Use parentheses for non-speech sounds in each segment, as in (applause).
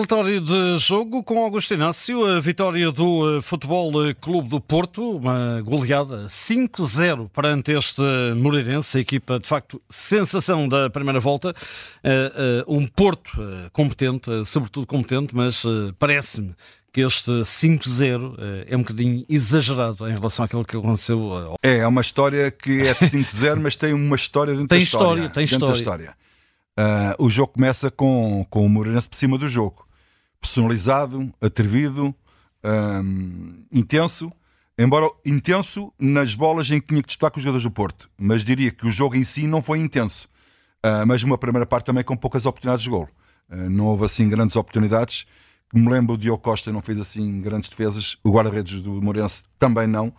Relatório de jogo com Augusto Inácio, a vitória do eh, Futebol Clube do Porto, uma goleada 5-0 perante este Moreirense, a equipa de facto sensação da primeira volta, eh, eh, um Porto competente, sobretudo competente, mas parece-me que este 5-0 é um bocadinho exagerado em relação àquilo que aconteceu. É, é uma história que é de 5-0, mas tem uma história dentro tem da história. história. Tem história. história. Uh, o jogo começa com, com o Moreirense por cima do jogo. Personalizado, atrevido, intenso. Embora intenso nas bolas em que tinha que disputar com os jogadores do Porto. Mas diria que o jogo em si não foi intenso. Uh, mas uma primeira parte também com poucas oportunidades de gol. Uh, não houve assim grandes oportunidades. Me lembro, o Diogo Costa não fez assim grandes defesas. O guarda-redes do Moreirense também não.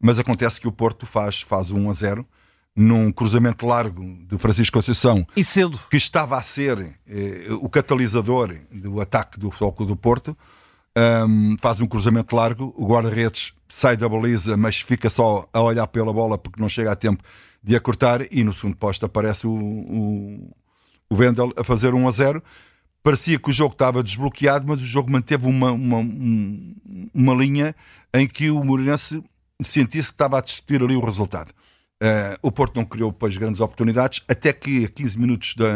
Mas acontece que o Porto faz, faz 1 a 0 num cruzamento largo de Francisco Conceição e cedo. que estava a ser eh, o catalisador do ataque do Futebol do Porto um, faz um cruzamento largo o guarda-redes sai da baliza mas fica só a olhar pela bola porque não chega a tempo de a cortar e no segundo posto aparece o, o, o Wendel a fazer 1 a 0 parecia que o jogo estava desbloqueado mas o jogo manteve uma, uma, uma linha em que o Moreirense sentisse que estava a discutir ali o resultado Uh, o Porto não criou depois grandes oportunidades, até que a 15 minutos da,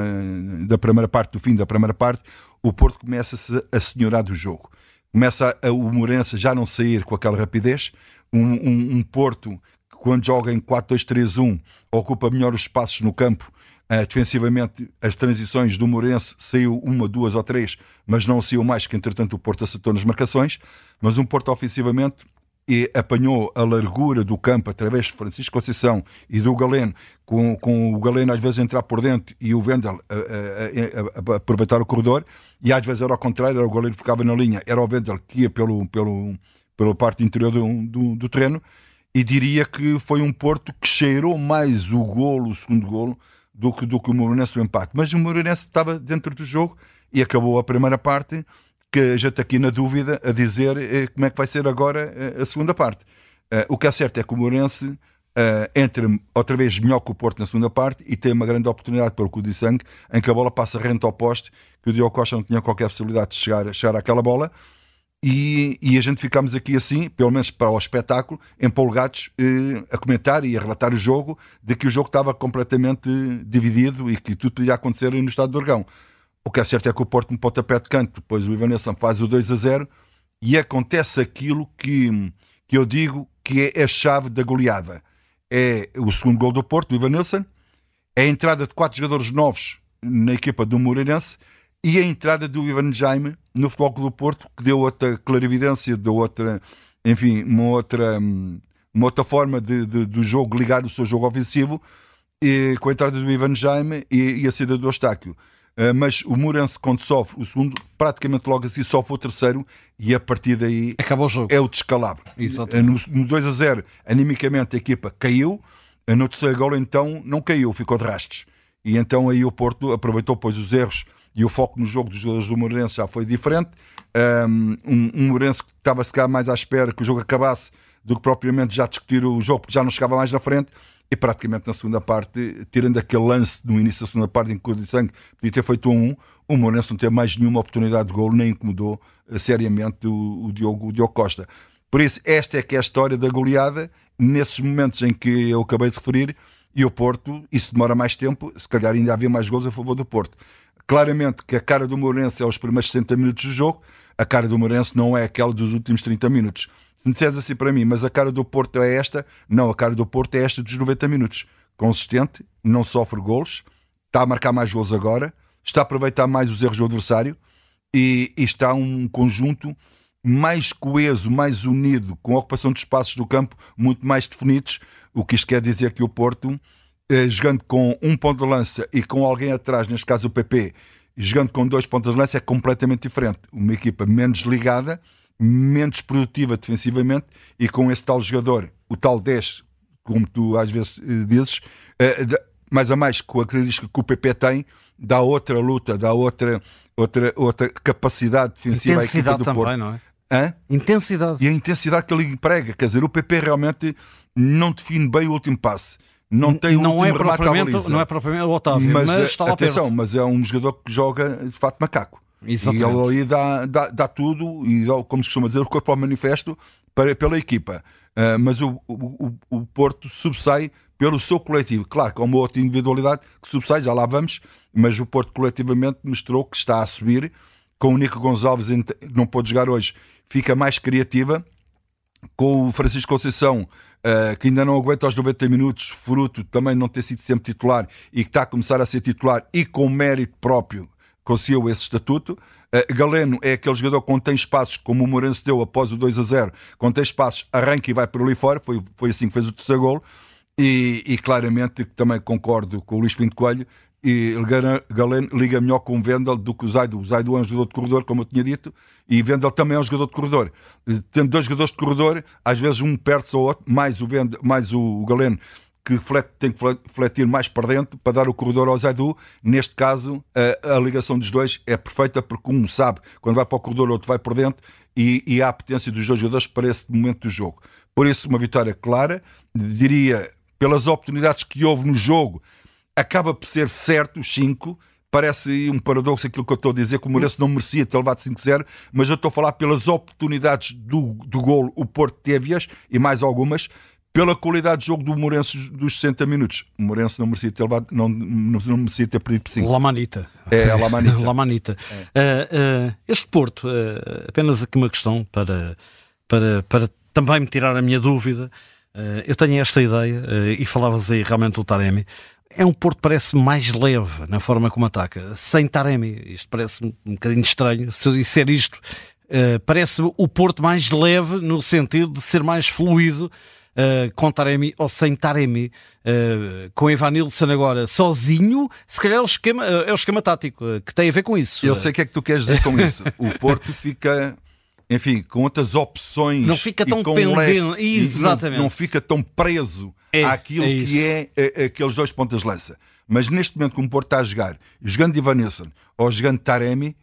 da primeira parte, do fim da primeira parte, o Porto começa-se a senhorar do jogo. Começa a, o Morense já não sair com aquela rapidez. Um, um, um Porto que, quando joga em 4-2-3-1, ocupa melhor os espaços no campo. Uh, defensivamente, as transições do Morense saiu uma, duas ou três, mas não saiu mais, que entretanto o Porto acertou nas marcações. Mas um Porto ofensivamente e apanhou a largura do campo através de Francisco Conceição e do Galeno, com, com o Galeno às vezes entrar por dentro e o Vendel a, a, a, aproveitar o corredor, e às vezes era ao contrário, era o Galeno que ficava na linha, era o Vendel que ia pelo, pelo, pela parte interior do, do, do terreno, e diria que foi um Porto que cheirou mais o golo, o segundo golo, do que, do que o Moreirense o empate. Mas o Moreirense estava dentro do jogo e acabou a primeira parte que a gente aqui na dúvida a dizer eh, como é que vai ser agora eh, a segunda parte. Eh, o que é certo é que o Morense entra outra vez melhor que o Porto na segunda parte e tem uma grande oportunidade pelo cu sangue em que a bola passa rente ao poste, que o Diogo Costa não tinha qualquer possibilidade de chegar, chegar àquela bola. E, e, a gente ficamos aqui assim, pelo menos para o espetáculo, empolgados a comentar e a relatar o jogo, de que o jogo estava completamente dividido e que tudo podia acontecer no estado do Orgão. O que é certo é que o Porto no pontapé de canto, depois o Ivanilson faz o 2 a 0 e acontece aquilo que, que eu digo que é a chave da goleada. É o segundo gol do Porto, do Ivanilson, é a entrada de quatro jogadores novos na equipa do Moreirense e a entrada do Ivan Jaime no Futebol Clube do Porto, que deu outra clarividência, deu outra, enfim, uma outra, uma outra forma de, de, do jogo ligar o seu jogo ofensivo, e, com a entrada do Ivan Jaime e, e a saída do Eustáquio. Uh, mas o Morense, quando sofre o segundo, praticamente logo assim sofre o terceiro e a partir daí Acaba o jogo. é o descalabro. Uh, no, no 2 a 0, animicamente a equipa caiu, uh, no terceiro gol então não caiu, ficou de rastes. E então aí o Porto aproveitou pois os erros e o foco no jogo dos jogadores do Morense já foi diferente. Um, um Morense que estava se calhar mais à espera que o jogo acabasse do que propriamente já discutir o jogo, porque já não chegava mais na frente e praticamente na segunda parte, tirando aquele lance no início da segunda parte em que o Sangue podia ter feito um 1, o Morense não teve mais nenhuma oportunidade de gol, nem incomodou uh, seriamente o, o, Diogo, o Diogo Costa. Por isso, esta é que é a história da goleada, nesses momentos em que eu acabei de referir, e o Porto, isso demora mais tempo, se calhar ainda havia mais gols a favor do Porto. Claramente que a cara do Morense é os primeiros 60 minutos do jogo, a cara do Morense não é aquela dos últimos 30 minutos. Se me disseres assim para mim, mas a cara do Porto é esta, não, a cara do Porto é esta dos 90 minutos. Consistente, não sofre golos, está a marcar mais gols agora, está a aproveitar mais os erros do adversário e, e está um conjunto mais coeso, mais unido, com a ocupação de espaços do campo muito mais definidos. O que isto quer dizer que o Porto, eh, jogando com um ponto de lança e com alguém atrás, neste caso o PP, jogando com dois pontos de lança, é completamente diferente. Uma equipa menos ligada menos produtiva defensivamente e com esse tal jogador, o tal 10, como tu às vezes eh, dizes, eh, mais a mais com a característica que o PP tem, dá outra luta, dá outra, outra, outra capacidade defensiva intensidade à equipa do também, Porto. não é? Hã? Intensidade. E a intensidade que ele emprega, quer dizer, o PP realmente não define bem o último passe. Não tem o não é propriamente. Não é propriamente o Otávio, mas, mas está lá atenção, perto. mas é um jogador que joga de fato macaco. Exatamente. E ele ali dá, dá, dá tudo, e dá, como se costuma dizer, o corpo ao manifesto para, pela equipa. Uh, mas o, o, o Porto subsai pelo seu coletivo. Claro que há uma outra individualidade que subsai, já lá vamos, mas o Porto coletivamente mostrou que está a subir. Com o Nico Gonçalves, não pode jogar hoje, fica mais criativa. Com o Francisco Conceição, uh, que ainda não aguenta aos 90 minutos, fruto também não ter sido sempre titular e que está a começar a ser titular e com mérito próprio conseguiu esse estatuto. Uh, Galeno é aquele jogador que tem espaços, como o Morense deu após o 2 a 0, quando tem espaços, arranca e vai por ali fora. Foi, foi assim que fez o terceiro gol. E, e claramente também concordo com o Luís Pinto Coelho. E Galeno liga melhor com o Vendel do que o Zaido. O Zaido é um jogador de corredor, como eu tinha dito, e Vendel também é um jogador de corredor. Tendo dois jogadores de corredor, às vezes um perde-se ao outro, mais o, Vendel, mais o Galeno que flete, tem que fletir mais para dentro para dar o corredor ao Zaidu. Neste caso, a, a, ligação dos dois é perfeita porque um sabe quando vai para o corredor, o outro vai por dentro e, e há a potência dos dois jogadores para esse momento do jogo. Por isso, uma vitória clara, diria, pelas oportunidades que houve no jogo, acaba por ser certo os 5. Parece um paradoxo aquilo que eu estou a dizer, que o Moreirense não merecia ter levado 5-0, mas eu estou a falar pelas oportunidades do, do gol, o Porto teve-as e mais algumas, pela qualidade de jogo do Morense dos 60 minutos. O Morense não merecia ter levado, não, não, não merecia ter perdido por 5. Lamanita. É, Lamanita. (laughs) Lamanita. É. Uh, uh, este Porto, uh, apenas aqui uma questão para, para, para também me tirar a minha dúvida. eu tenho esta ideia, e falavas aí realmente do Taremi. É um Porto parece mais leve na forma como ataca, sem Taremi. Isto parece um bocadinho estranho. Se eu disser isto, parece o Porto mais leve no sentido de ser mais fluido uh, com Taremi ou sem Taremi, uh, com Evan Nilsson agora sozinho, se calhar é o esquema, é o esquema tático que tem a ver com isso. Eu sei o que é que tu queres dizer com isso. (laughs) o Porto fica enfim, com outras opções. Não fica tão pendente. Exatamente. Não, não, fica tão preso é, àquilo é que é, é, aqueles dois pontas de lança. Mas neste momento, como o Porto está a jogar, jogando Ivanilson ou jogando Taremi,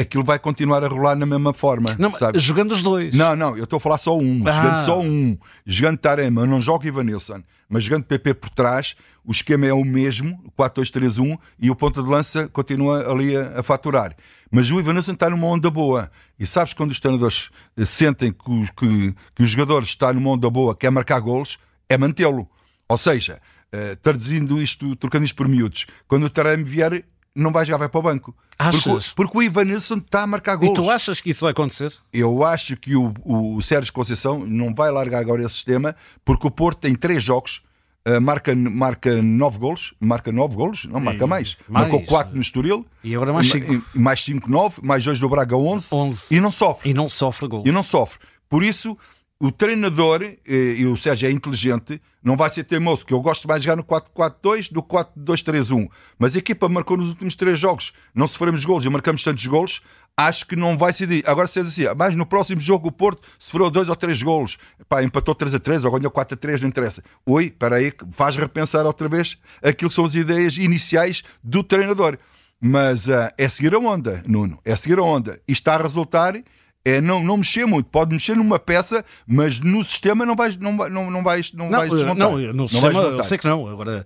aquilo vai continuar a rolar na mesma forma. Não? Jogando os dois. Não, não, eu estou a falar só um. Ah. Jogando só um. Jogando Tarema, eu não jogo Ivanilson, mas jogando PP por trás, o esquema é o mesmo, 4-2-3-1, e o ponta de lança continua ali a, a faturar. Mas o Ivanilson está numa onda boa. E sabes quando os treinadores sentem que, o, que, que o jogador está numa onda boa, quer marcar golos, é mantê-lo. Ou seja, uh, traduzindo isto, trocando isto por miúdos, quando o Taremi vier, não vai jogar, vai para o banco. Achas? Porque, porque o Ivan Nilsson está a marcar gols. E tu achas que isso vai acontecer? Eu acho que o, o Sérgio Conceição não vai largar agora esse sistema, porque o Porto tem três jogos, uh, marca, marca nove gols, marca nove gols, não marca e, mais. mais. Marcou quatro no Estoril. E agora mais cinco. Mais cinco, nove, mais dois do Braga, onze. onze. E não sofre. E não sofre gols. E não sofre. Por isso o treinador, eh, e o Sérgio é inteligente, não vai ser teimoso, que eu gosto mais de jogar no 4-4-2 do que 4-2-3-1. Mas a equipa marcou nos últimos três jogos, não sofremos golos e marcamos tantos golos, acho que não vai ser. Agora, se é assim, mas no próximo jogo o Porto sofreu dois ou três golos, pá, empatou 3 a 3 ou ganhou 4 a 3, não interessa. Oi, espera aí, faz repensar outra vez aquilo que são as ideias iniciais do treinador. Mas uh, é seguir a onda, Nuno, é seguir a onda. E está a resultar é não, não mexer muito. Pode mexer numa peça, mas no sistema não vais, não, não, não vais, não, não vais desmontar. Não, no não sistema eu sei que não. Agora,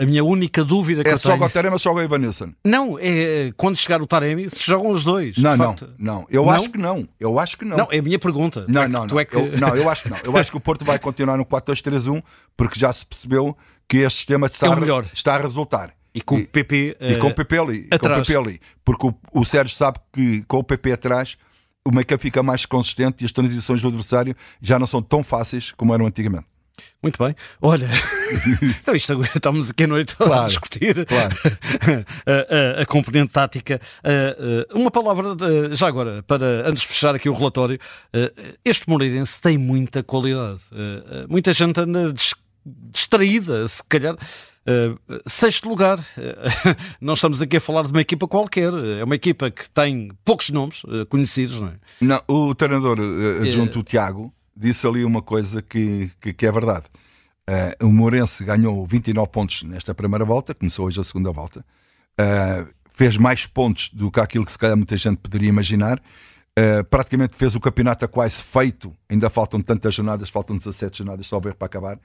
a minha única dúvida que é eu só tenho... o Taremi ou só o Evanilson? Não, é quando chegar o Taremi, se jogam os dois. Não, não, não. Eu acho que não. Eu acho que não. Não, é a minha pergunta. Não, não, não. É que... eu, não, eu acho que não. Eu (laughs) acho que o Porto vai continuar no 4-2-3-1 porque já se percebeu que este sistema está, é melhor. está a resultar. E com o PP, e, uh, e com o PP ali, atrás. Com o PP ali. Porque o, o Sérgio sabe que com o PP atrás o make-up fica mais consistente e as transições do adversário já não são tão fáceis como eram antigamente. Muito bem. Olha, (laughs) então isto, estamos aqui à noite claro, a discutir claro. (laughs) a, a, a, componente tática. Uma palavra, de, já agora, para antes de fechar aqui o relatório, este Moreirense tem muita qualidade. Muita gente anda distraída, se calhar. Uh, sexto lugar, uh, (laughs) não estamos aqui a falar de uma equipa qualquer, é uma equipa que tem poucos nomes uh, conhecidos, não é? Não, o treinador adjunto, o Tiago, disse ali uma coisa que, que, que é verdade. o Mourense ganhou 29 pontos nesta primeira volta, começou hoje a segunda volta, fez mais pontos do que aquilo que se calhar muita gente poderia imaginar. praticamente fez o campeonato a quase feito, ainda faltam tantas jornadas, faltam 17 jornadas só ver para acabar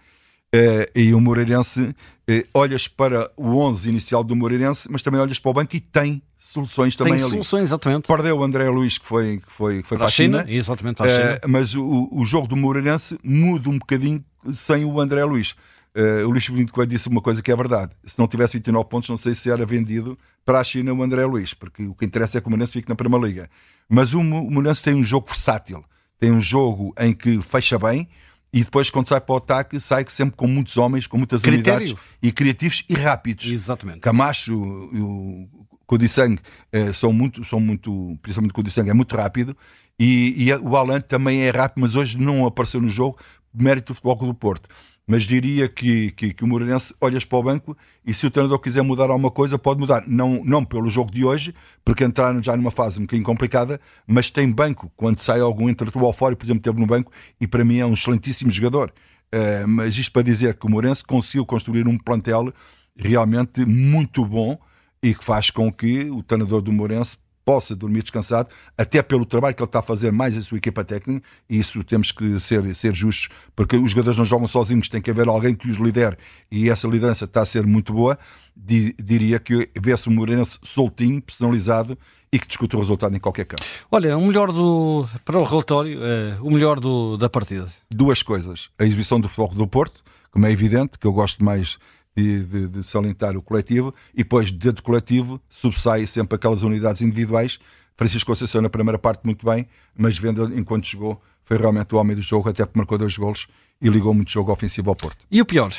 e o Moreirense, uh, olhas para o 11 inicial do Moreirense, mas também olhas para o banco e tem soluções também tem ali. soluções, exatamente. Perdeu o André Luiz, que foi, que foi, que foi para, para a China. China. Exatamente, para a China. Uh, mas o, o jogo do Moreirense muda um bocadinho sem o André Luiz. Uh, o Luís Benito Coelho disse uma coisa que é verdade. Se não tivesse 29 pontos, não sei se era vendido para a China o André Luiz, porque o que interessa é que o Moreirense fique na Primeira Liga. Mas o Moreirense tem um jogo versátil. Tem um jogo em que fecha bem, e depois, quando sai para o ataque, sai sempre com muitos homens, com muitas Critério. unidades e criativos e rápidos. Exatamente. Camacho e o Codissang eh, são muito, são muito, principalmente o Codissang é muito rápido e, e, o Alan também é rápido, mas hoje não apareceu no jogo, mérito do Futebol do Porto mas diria que, que, que, o Moreirense olhas para o banco e se o treinador quiser mudar alguma coisa, pode mudar. Não, não pelo jogo de hoje, porque entraram já numa fase um bocadinho complicada, mas tem banco. Quando sai algum intelectual fora, por exemplo, teve no banco, e para mim é um excelentíssimo jogador. Uh, mas isto para dizer que o Moreirense conseguiu construir um plantel realmente muito bom e que faz com que o treinador do Moreirense possa dormir descansado, até pelo trabalho que ele está a fazer mais a sua equipa técnica, e isso temos que ser, ser justos, porque os jogadores não jogam sozinhos, tem que haver alguém que os lidere, e essa liderança está a ser muito boa. diria que vê-se um Moreirense soltinho, personalizado e que discute o resultado em qualquer campo. Olha, o melhor do, para o relatório, é, o melhor do, da partida. Duas coisas. A exibição do Futebol do Porto, como é evidente, que eu gosto mais de, de, de salientar o coletivo, e depois, dentro do coletivo, subsai sempre aquelas unidades individuais. Francisco Conceição na primeira parte muito bem, mas vendo enquanto jogou, foi realmente o homem do jogo, até porque marcou dois golos e ligou muito jogo ofensivo ao Porto. E o pior?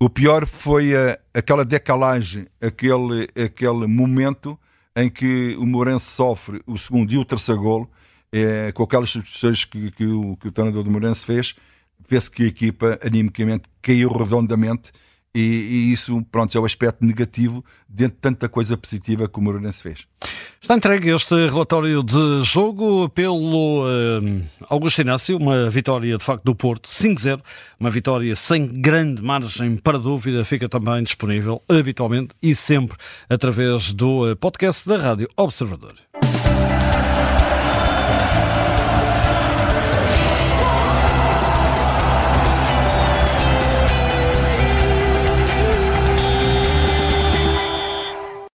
O pior foi a, aquela decalagem, aquele, aquele momento em que o Morense sofre o segundo e o terceiro golo, é, com aquelas substituições que, que, o, que o treinador do Morense fez, vê-se que a equipa animicamente caiu redondamente e, e, isso, pronto, é o aspecto negativo dentro de tanta coisa positiva que o Moreirense fez. Está entregue este relatório de jogo pelo uh, Augusto Inácio, uma vitória de facto do Porto, 5-0, uma vitória sem grande margem para dúvida, fica também disponível habitualmente e sempre através do eh, podcast da Rádio Observador.